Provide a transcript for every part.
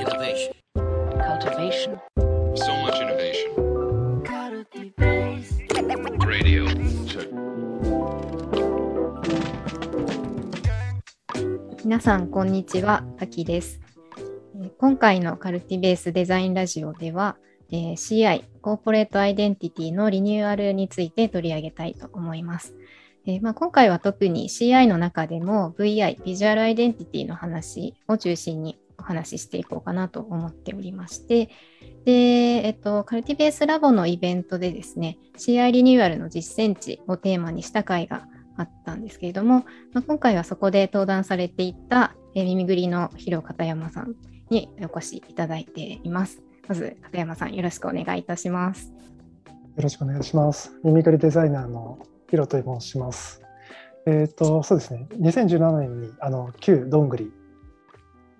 Innovation. cultivation, So much innovation. Radio. Check. 皆さんこんにちは、あきです。えー今回のカルティベースデザインラジオでは、えー CI、コーポレートアイデンティティのリニューアルについて取り上げたいと思います。えーまあ、今回は特に CI の中でも VI、ビジュアルアイデンティティの話を中心にお話ししていこうかなと思っておりまして、で、えっと、カルティベースラボのイベントでですね、CI リニューアルの実践地をテーマにした回があったんですけれども、まあ、今回はそこで登壇されていた、えー耳ぐりの広片山さんにお越しいただいています。まず片山さんよろしくお願いいたします。よろしくお願いします。耳ぐりデザイナーのヒロと申します。えっ、と、そうですね。2017年にあの旧どんぐり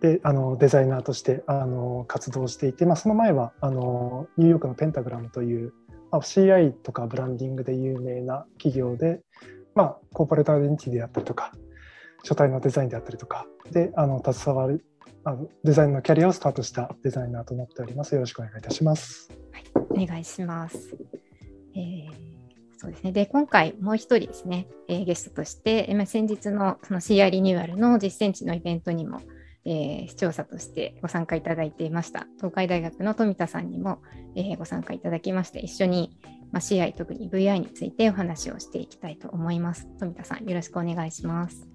であのデザイナーとしてあの活動していて、まあ、その前はあのニューヨークのペンタグラムという、まあ、CI とかブランディングで有名な企業で、まあ、コーポレートアイデンティティであったりとか、書体のデザインであったりとかであの携わるあのデザインのキャリアをスタートしたデザイナーとなっております。よろしくお願いいたします。はいお願いします。えーそうですね。で、今回もう一人ですね、えーゲストとして、えーまあ先日のその CI リニューアルの実践地のイベントにも、えー視聴者としてご参加いただいていました、東海大学の富田さんにも、えーご参加いただきまして、一緒に、まあ、CI、特に VI についてお話をしていきたいと思います。富田さん、よろしくお願いします。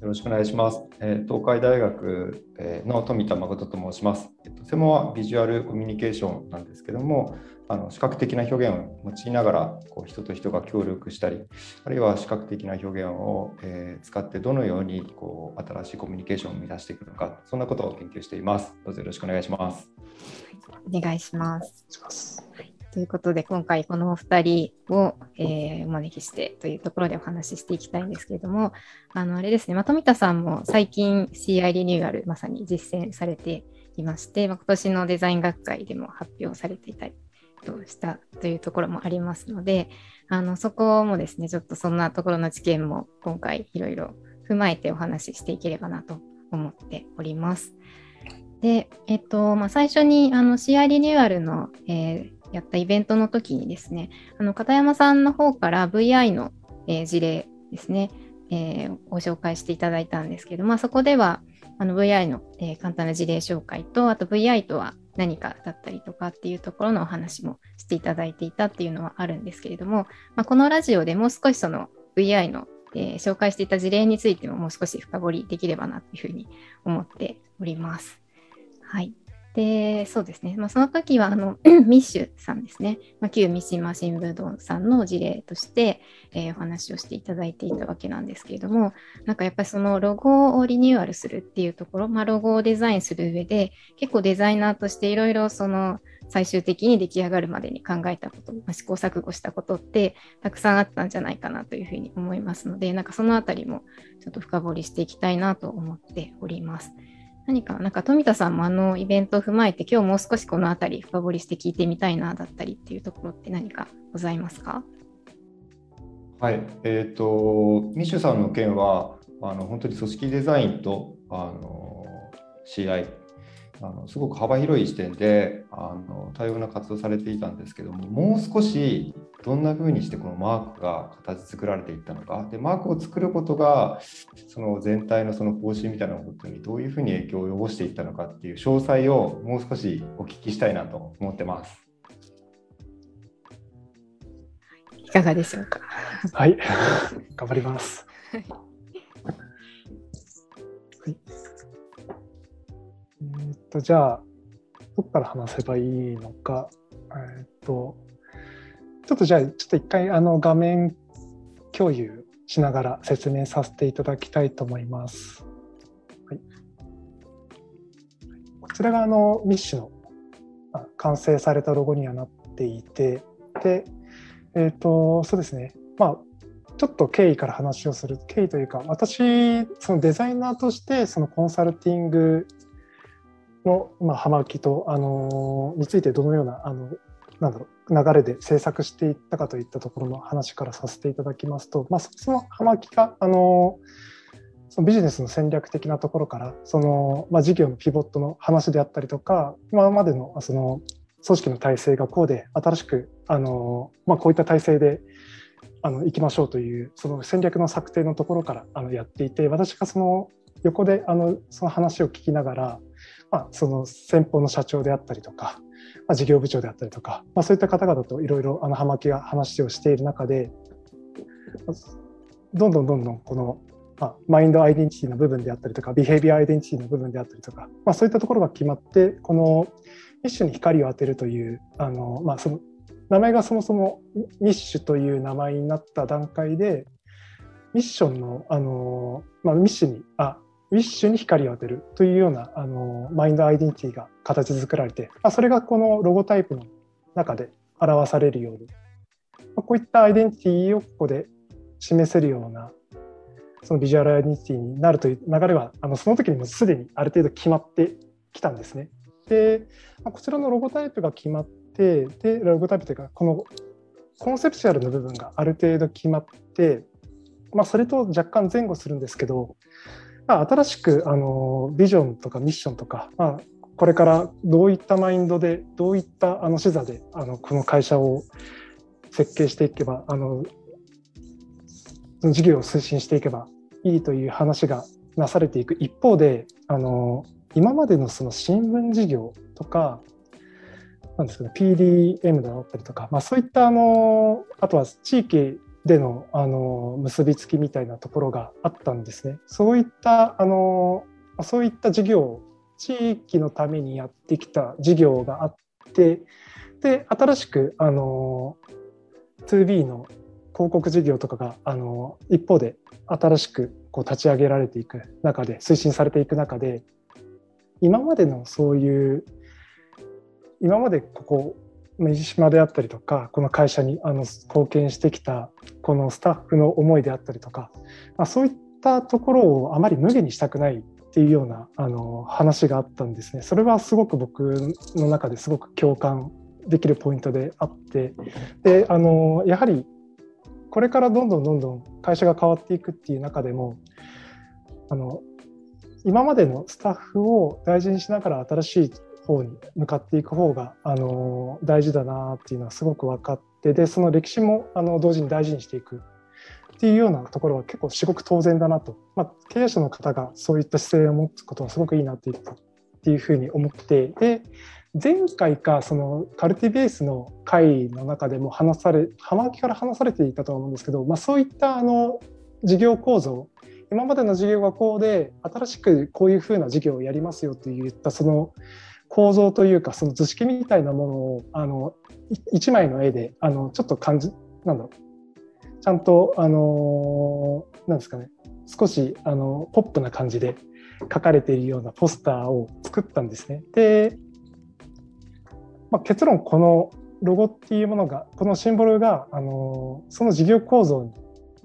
よろしくお願いします。えー東海大学えの富田誠と申します。えっと専門はビジュアルコミュニケーションなんですけども、あの視覚的な表現を用いながらこう人と人が協力したり、あるいは視覚的な表現を、えー使ってどのようにこう新しいコミュニケーションを生み出していくのか、そんなことを研究しています。どうぞよろしくお願いします。お願いします。します。ということで、今回このお二人を、えーお招きしてというところでお話ししていきたいんですけれども、あの、あれですね、まあ、富田さんも最近 CI リニューアルまさに実践されていまして、まあ今年のデザイン学会でも発表されていたりとしたというところもありますので、あの、そこもですね、ちょっとそんなところの知見も今回いろいろ踏まえてお話ししていければなと思っております。で、えっと、まあ、最初にあの CI リニューアルの、えーやったイベントの時にですね、あの片山さんの方から VI の、えー事例ですね、えーご紹介していただいたんですけど、まあ、そこではあの VI の、えー簡単な事例紹介と、あと VI とは何かだったりとかっていうところのお話もしていただいていたっていうのはあるんですけれども、まあ、このラジオでもう少しその VI の、えー紹介していた事例についてももう少し深掘りできればなというふうに思っております。はい。で、そうですね。まあ、その時は、あの、ミッシュさんですね。まあ、旧三島新聞堂さんの事例として、えーお話をしていただいていたわけなんですけれども、なんかやっぱりそのロゴをリニューアルするっていうところ、まあ、ロゴをデザインする上で、結構デザイナーとしていろいろその、最終的に出来上がるまでに考えたこと、まあ、試行錯誤したことってたくさんあったんじゃないかなというふうに思いますので、なんかそのあたりもちょっと深掘りしていきたいなと思っております。何か、なんか富田さんもあのイベントを踏まえて、今日もう少しこのあたり深掘りして聞いてみたいなだったりっていうところって何かございますか？はい、えっ、と、ミッシュさんの件は、あの本当に組織デザインとあの CI、あのすごく幅広い視点であの多様な活動されていたんですけども、もう少しどんな風にしてこのマークが形作られていったのか、でマークを作ることがその全体のその方針みたいなことにどういうふうに影響を及ぼしていったのかっていう詳細をもう少しお聞きしたいなと思ってます。いかがでしょうか？はい、頑張ります。はいはい。えーっと、じゃあ、どこから話せばいいのか。えーっと、ちょっとじゃあ、ちょっと一回、あの、画面共有しながら説明させていただきたいと思います。はい。こちらが、あの、ミッシュの完成されたロゴにはなっていて、で、えっ、と、そうですね。まあ、ちょっと経緯から話をする経緯というか私そのデザイナーとしてそのコンサルティングの、まあ、葉巻と、あのについてどのようなあのなんだろう流れで制作していったかといったところの話からさせていただきますと、まあ、その葉巻が、あのそのビジネスの戦略的なところからその、まあ、事業のピボットの話であったりとか今までのその組織の体制がこうで新しくあの、まあ、こういった体制であの行きましょうというその戦略の策定のところからあのやっていて私がその横であのその話を聞きながら、まあ、その先方の社長であったりとか、まあ、事業部長であったりとか、まあ、そういった方々といろいろ葉巻が話をしている中でどんどんどんどんこの、まあ、マインドアイデンティティの部分であったりとかビヘイビアアイデンティティの部分であったりとか、まあ、そういったところが決まってこのミッシュに光を当てるというあの、まあ、その名前がそもそもミッシュという名前になった段階でミッションのあの、まあ、ミッシュにあウィッシュに光を当てるというようなあのマインドアイデンティティが形作られて、まあ、それがこのロゴタイプの中で表されるように、まあ、こういったアイデンティティをここで示せるようなそのビジュアルアイデンティティになるという流れはあのその時にもすでにある程度決まってきたんですね。で、まあ、こちらのロゴタイプが決まってでロゴタイプというかこのコンセプチュアルの部分がある程度決まって、まあ、それと若干前後するんですけど、まあ、新しくあのビジョンとかミッションとか、まあ、これからどういったマインドでどういったあの視座であのこの会社を設計していけばあの事業を推進していけばいいという話がなされていく一方であの今までのその新聞事業とかなんですかね PDM だったりとか、まあ、そういったあのあとは地域でのあの結びつきみたいなところがあったんですね。そういったあのそういった事業地域のためにやってきた事業があってで新しくあの 2B の広告事業とかがあの一方で新しくこう立ち上げられていく中で推進されていく中で今までのそういう今までここ飯島であったりとかこの会社にあの貢献してきたこのスタッフの思いであったりとか、まあ、そういったところをあまり無限にしたくないっていうようなあの話があったんですね。それはすごく僕の中ですごく共感できるポイントであってであのやはりこれからどんどんどんどん会社が変わっていくっていう中でもあの今までのスタッフを大事にしながら新しい方に向かっていく方があの大事だなっていうのはすごく分かってでその歴史もあの同時に大事にしていくっていうようなところは結構至極当然だなと、まあ、経営者の方がそういった姿勢を持つことはすごくいいなっていうっていうふうに思ってで前回かそのカルティベースの会の中でも話され浜木から話されていたと思うんですけど、まあ、そういったあの事業構造今までの事業がこうで新しくこういうふうな事業をやりますよといったその構造というかその図式みたいなものをあの1枚の絵であのちょっと感じなんだろうちゃんとあのなんですかね少しあのポップな感じで書かれているようなポスターを作ったんですね。で、まあ、結論このロゴっていうものがこのシンボルがあのその事業構造に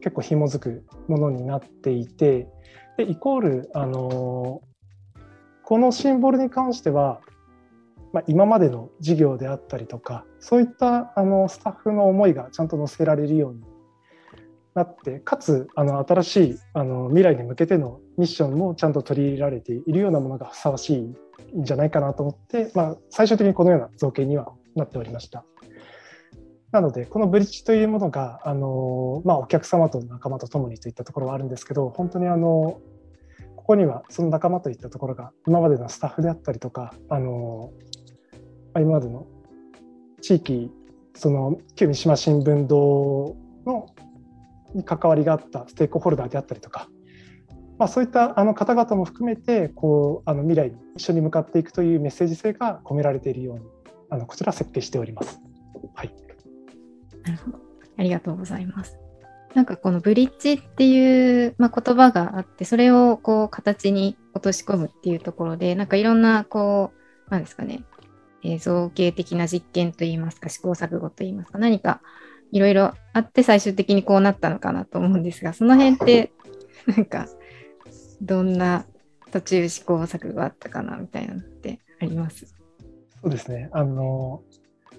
結構紐づくものになっていてでイコールあのこのシンボルに関してはまあ、今までの事業であったりとかそういったあのスタッフの思いがちゃんと載せられるようになってかつあの新しいあの未来に向けてのミッションもちゃんと取り入れられているようなものがふさわしいんじゃないかなと思って、まあ、最終的にこのような造形にはなっておりました。なので、このブリッジというものが、あのまあ、お客様と仲間と共にといったところはあるんですけど、本当にあのここにはその仲間といったところが、今までのスタッフであったりとか、あの今までの地域その旧三島新聞堂のに関わりがあったステークホルダーであったりとか、まあ、そういったあの方々も含めてこうあの未来に一緒に向かっていくというメッセージ性が込められているようにあのこちら設計しております。はい、なるほどありがとうございます。なんかこのブリッジっていう、まあ、言葉があってそれをこう形に落とし込むっていうところでなんかいろんなこうなんですかねえ造形的な実験といいますか試行錯誤といいますか何かいろいろあって最終的にこうなったのかなと思うんですがその辺って なんかどんな途中試行錯誤があったかなみたいなのってあります？そうですね。あの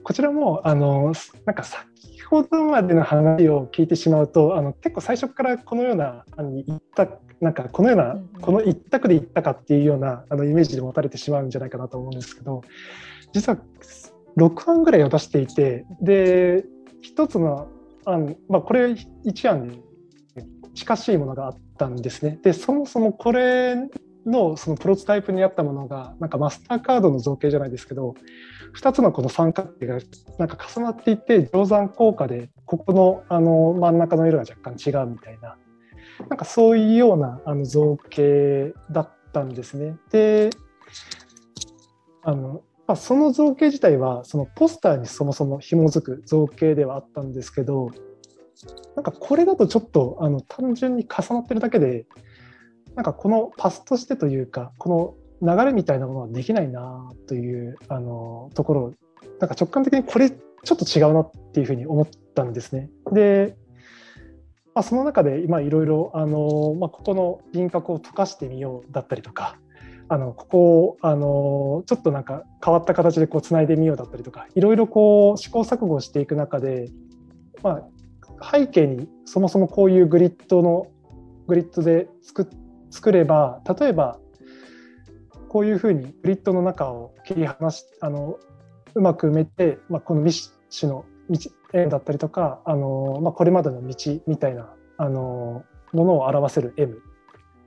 こちらもあのなんか先ほどまでの話を聞いてしまうとあの結構最初からこのようなあの言ったなんかこのような、うんうん。この一択でいったかっていうようなあのイメージで持たれてしまうんじゃないかなと思うんですけど実は6案ぐらいを出していてで一つの案、まあ、これ1案に近しいものがあったんですね。でそもそもこれのそのプロトタイプにあったものがなんかマスターカードの造形じゃないですけど2つのこの三角形がなんか重なっていて定山効果でここのあの真ん中の色が若干違うみたいななんかそういうようなあの造形だったんですね。であのまあ、その造形自体はそのポスターにそもそも紐づく造形ではあったんですけどなんかこれだとちょっとあの単純に重なってるだけでなんかこのパスとしてというかこの流れみたいなものはできないなというあのところなんか直感的にこれちょっと違うなっていうふうに思ったんですね。で、まあ、その中で今いろいろ、ここの輪郭を溶かしてみようだったりとかあのここをあのちょっとなんか変わった形でこうつないでみようだったりとかいろいろこう試行錯誤していく中で、まあ、背景にそもそもこういうグリッドのグリッドで作作れば例えばこういうふうにグリッドの中を切り離しあのうまく埋めて、まあ、このミッシュの道円だったりとかあの、まあ、これまでの道みたいなあのものを表せる M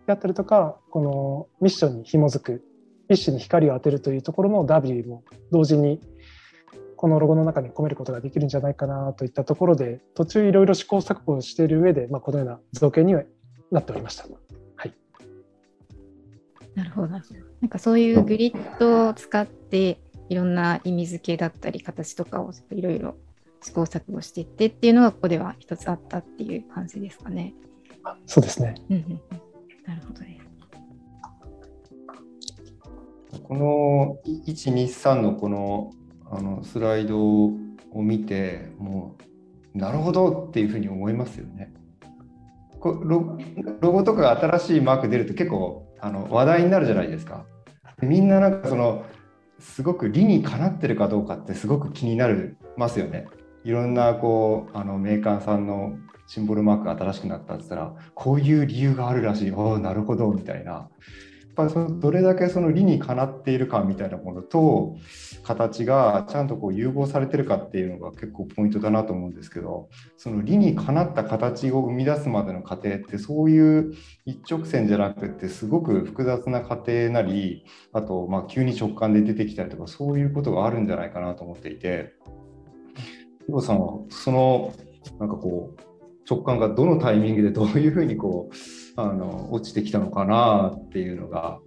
であったりとかこのミッションに紐づくミッシュに光を当てるというところの W も同時にこのロゴの中に込めることができるんじゃないかなといったところで途中いろいろ試行錯誤をしている上で、まあ、このような造形にはなっておりました。なるほどなるほど。なんかそういうグリッドを使っていろんな意味付けだったり形とかをいろいろ試行錯誤していってっていうのがここでは一つあったっていう感じですかね。あそうですね。うんうんうん、なるほどです。この123のこのあのスライドを見てもうなるほどっていうふうに思いますよね。こロロゴとかが新しいマーク出ると結構あの話題になるじゃないですか。みんななんかそのすごく理にかなってるかどうかってすごく気になりますよね。いろんなこうあのメーカーさんのシンボルマークが新しくなったって言ったらこういう理由があるらしい。おおなるほど。みたいな。やっぱそのどれだけその理にかなっているかみたいなものと形がちゃんとこう融合されてるかっていうのが結構ポイントだなと思うんですけどその理にかなった形を生み出すまでの過程ってそういう一直線じゃなくてすごく複雑な過程なりあとま急に直感で出てきたりとかそういうことがあるんじゃないかなと思っていて。さんはそのなんかこう直感がどのタイミングでどういうふうにこうあの落ちてきたのかなっていうのが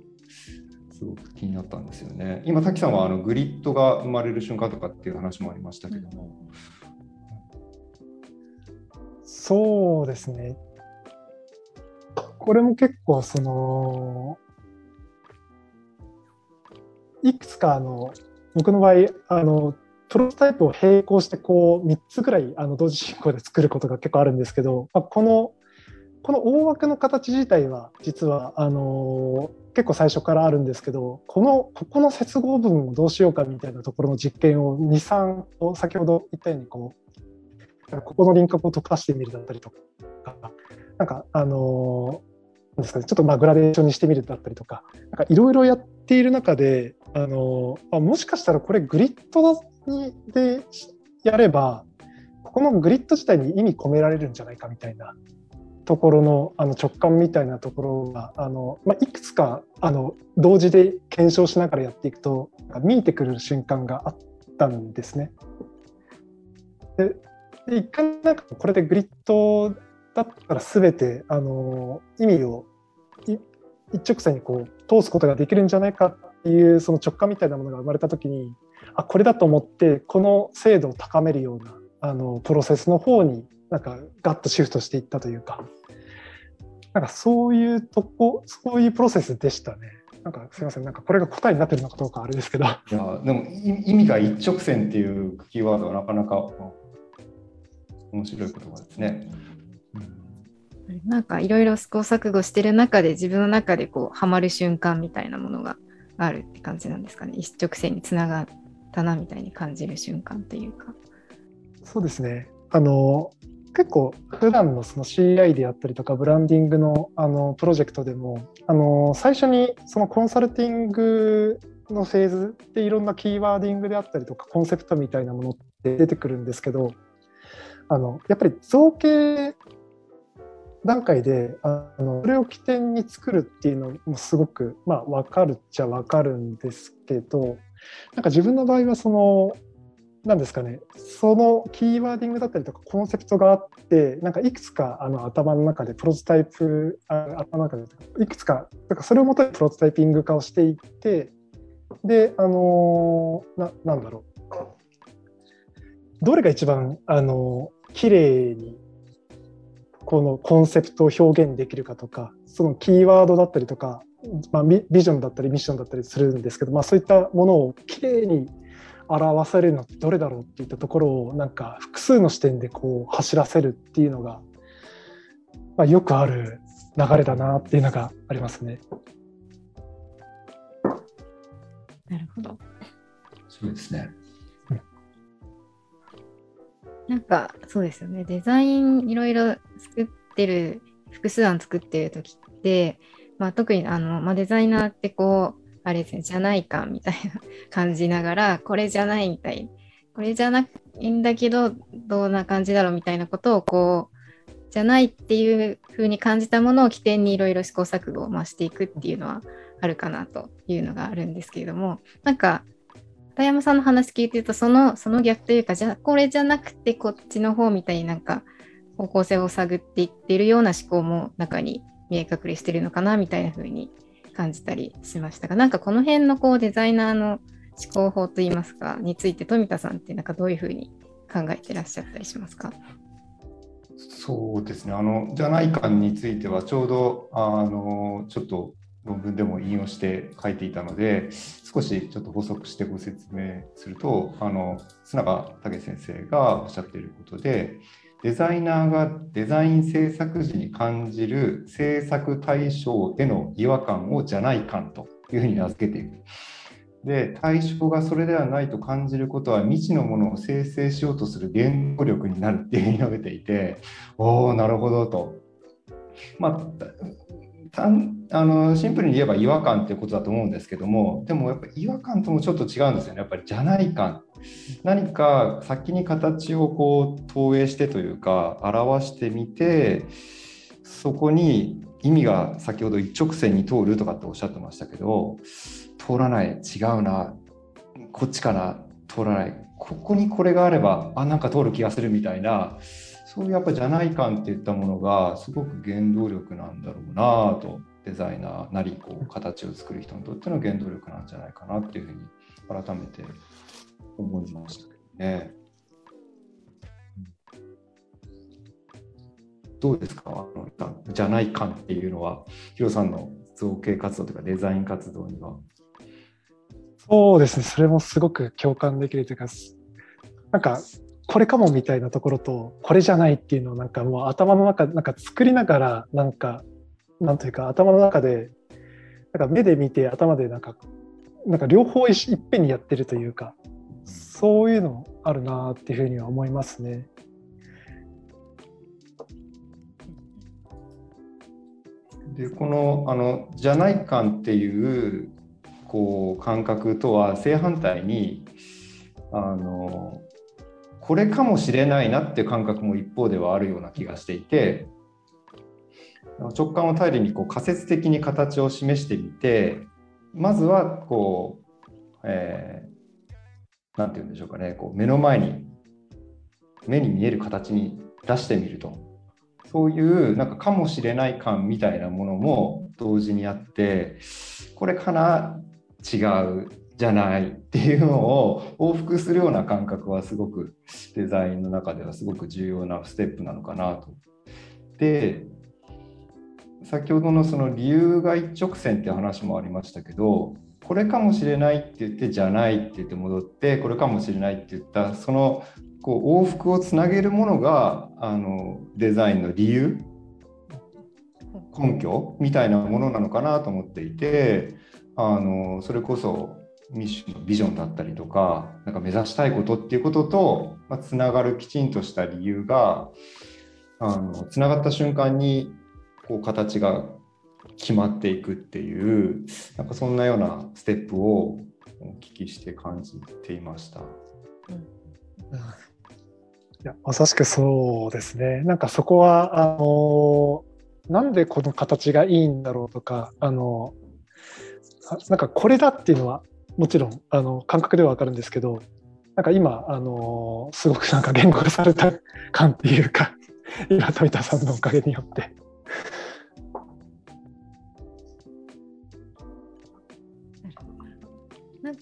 すごく気になったんですよね。今滝さんはあのグリッドが生まれる瞬間とかっていう話もありましたけども。そうですね。これも結構そのいくつかあの僕の場合あのプロトタイプを並行してこう3つぐらいあの同時進行で作ることが結構あるんですけど、まあ、このこの大枠の形自体は実はあの結構最初からあるんですけどこのここの接合部分をどうしようかみたいなところの実験を23を先ほど言ったようにこうここの輪郭を溶かしてみるだったりとかなんかあのですかね、ちょっとまあグラデーションにしてみるだったりとかいろいろやっている中であのあもしかしたらこれグリッドにでやればここのグリッド自体に意味込められるんじゃないかみたいなところのあの直感みたいなところがあの、まあ、いくつかあの同時で検証しながらやっていくと見えてくる瞬間があったんですね。でで一回なんかこれでグリッドだったら全てあの意味を一直線にこう通すことができるんじゃないかいうその直感みたいなものが生まれた時にあこれだと思ってこの精度を高めるようなあのプロセスの方になんかガッとシフトしていったというかなんかそういうとこそういうプロセスでしたね。なんかすみませんなんかこれが答えになってるのかどうかあれですけど。いやでも意味が一直線っていうキーワードはなかなか面白い言葉ですね。なんかいろいろ試行錯誤してる中で自分の中でこうハマる瞬間みたいなものがあるって感じなんですかね一直線につながったなみたいに感じる瞬間というか。そうですねあの結構普段のその CI であったりとかブランディングのあのプロジェクトでもあの最初にそのコンサルティングのフェーズでいろんなキーワーディングであったりとかコンセプトみたいなものって出てくるんですけどあのやっぱり造形段階であのそれを起点に作るっていうのもすごく、まあ、分かるっちゃ分かるんですけどなんか自分の場合はそのなんですかねそのキーワーディングだったりとかコンセプトがあってなんかいくつかあの頭の中でプロトタイプあ頭の中でいくつかなんかそれをもとにプロトタイピング化をしていってであのななんだろう。どれが一番あの綺麗にこのコンセプトを表現できるかとかそのキーワードだったりとか、まあ、ビジョンだったりミッションだったりするんですけど、まあ、そういったものをきれいに表せるのってどれだろうっていったところをなんか複数の視点でこう走らせるっていうのが、まあ、よくある流れだなっていうのがありますね。なるほど。そうですね。なんかそうですよね。デザインいろいろ作ってる、複数案作ってる時って、まあ、特にあの、まあ、デザイナーってこう、あれですね、じゃないかみたいな感じながら、これじゃないみたい。これじゃないんだけど、どんな感じだろうみたいなことをこう、じゃないっていう風に感じたものを起点にいろいろ試行錯誤を増していくっていうのはあるかなというのがあるんですけれども、なんか、片山さんの話聞いてると、その、その逆というか、じゃあ、これじゃなくてこっちの方みたいになんか、方向性を探っていってるような思考も中に見え隠れしてるのかなみたいな風に感じたりしましたが、なんかこの辺のこうデザイナーの思考法といいますか、について富田さんってなんかどういうふうに考えてらっしゃったりしますか？そうですね、あのじゃない感については、ちょうどあのちょっと論文でも引用して書いていたので、少しちょっと補足してご説明すると、あの須永武先生がおっしゃっていることで、デザイナーがデザイン制作時に感じる制作対象への違和感をじゃない感というふうに名付けていく。で対象がそれではないと感じることは未知のものを生成しようとする原動力になるっていうふうに述べていておおなるほどと。まああのシンプルに言えば違和感っていうことだと思うんですけどもでもやっぱ違和感ともちょっと違うんですよね。やっぱりじゃない感。何か先に形をこう投影してというか表してみてそこに意味が先ほど一直線に通るとかっておっしゃってましたけど通らない。違うな。こっちかな。通らない。ここにこれがあればあなんか通る気がするみたいなそういうやっぱじゃない感っていったものがすごく原動力なんだろうなと。デザイナーなりこう形を作る人にとっての原動力なんじゃないかなっていうふうに改めて思いましたけどね。どうですか？あのじゃない感っていうのはヒロさんの造形活動とかデザイン活動には。そうですね。それもすごく共感できるというかなんかこれかもみたいなところとこれじゃないっていうのをなんかもう頭の中なんか作りながらなんかなんというか頭の中でなんか目で見て頭でなんかなんか両方いっぺんにやってるというかそういうのあるなっていうふうには思いますね。でこのあのじゃない感っていうこう感覚とは正反対にあのこれかもしれないなっていう感覚も一方ではあるような気がしていて直感を頼りにこう仮説的に形を示してみてまずはこう、えー、て言うんでしょうかねこう目の前に目に見える形に出してみるとそういうなんかかもしれない感みたいなものも同時にあってこれかな違うじゃないっていうのを往復するような感覚はすごくデザインの中ではすごく重要なステップなのかなと。で先ほどのその理由が一直線っていう話もありましたけどこれかもしれないって言ってじゃないって言って戻ってこれかもしれないって言ったそのこう往復をつなげるものがあのデザインの理由根拠みたいなものなのかなと思っていてあのそれこそミッションのビジョンだったりとかなんか目指したいことっていうことと、まあ、つながるきちんとした理由があのつながった瞬間にこう形が決まっていくっていうなんかそんなようなステップをお聞きして感じていました。いやまさしくそうですね。なんかそこはあのなんでこの形がいいんだろうとかあのなんかこれだっていうのはもちろんあの感覚ではわかるんですけどなんか今あのすごくなんか言語化された感っていうか 今富田さんのおかげによって。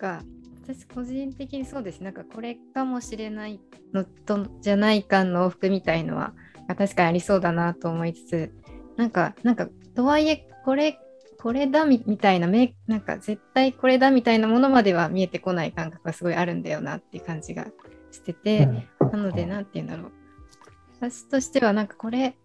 か私個人的にそうです。なんかこれかもしれないのとじゃない感の往復みたいのは確かにありそうだなと思いつつなんかなんかとはいえこれこれだみみたいなめなんか絶対これだみたいなものまでは見えてこない感覚がすごいあるんだよなっていう感じがしてて、なので何て言うんだろう。私としてはなんかこれ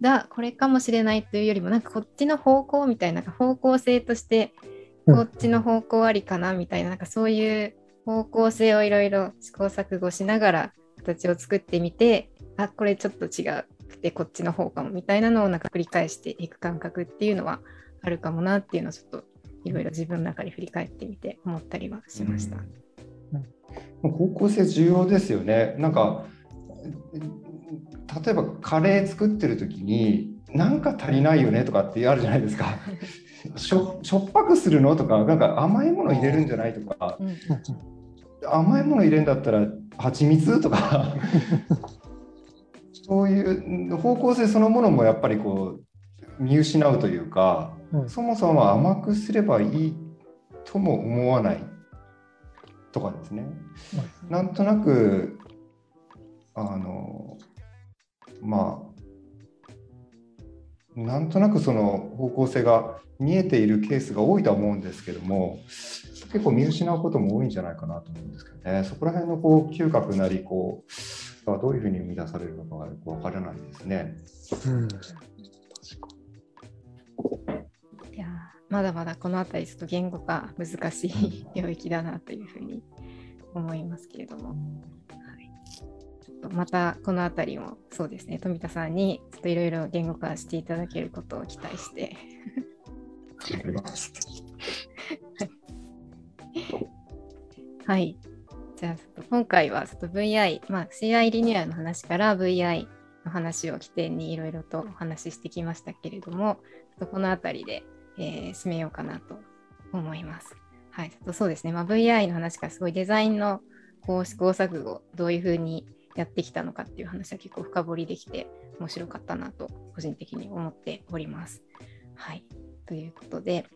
だこれかもしれないというよりもなんかこっちの方向みたいな方向性としてうんこっちの方向ありかなみたいななんかそういう方向性をいろいろ試行錯誤しながら形を作ってみてあこれちょっと違くてこっちの方かもみたいなのをなんか繰り返していく感覚っていうのはあるかもなっていうのをちょっといろいろ自分の中で振り返ってみて思ったりはしました。方向性重要ですよね。なんか例えばカレー作ってる時になんか足りないよねとかってあるじゃないですか。しょしょっぱくするの？とかなんか甘いもの入れるんじゃない？とか。うん。甘いもの入れるんだったら蜂蜜？とか。そういう方向性そのものもやっぱりこう見失うというかうん。そもそも甘くすればいいとも思わないとかですね。なんとなくあのまあなんとなくその方向性が見えているケースが多いと思うんですけども結構見失うことも多いんじゃないかなと思うんですけどね。そこら辺のこう嗅覚なりこうがどういうふうに生み出されるのかがよくわからないですね。うん。いやまだまだこの辺りちょっと言語化難しい 領域だなというふうに思いますけれども、とまたこの辺りもそうですね。富田さんにちょっといろいろ言語化していただけることを期待して。はい。じゃあちょっと今回はちょっと VI、まあ、CI リニューアルの話から VI の話を起点にいろいろとお話ししてきましたけれどもちょっとこの辺りで、えー締めようかなと思います。はい、そうですね、まあ、VI の話からすごいデザインのこう試行錯誤どういうふうにやってきたのかっていう話は結構深掘りできて面白かったなと個人的に思っております。はい、ということで、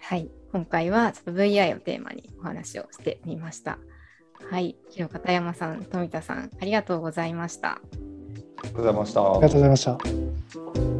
はい、今回はちょっと VI をテーマにお話をしてみました。はい、広片山さん、富田さん、ありがとうございました。ありがとうございました。ありがとうございました。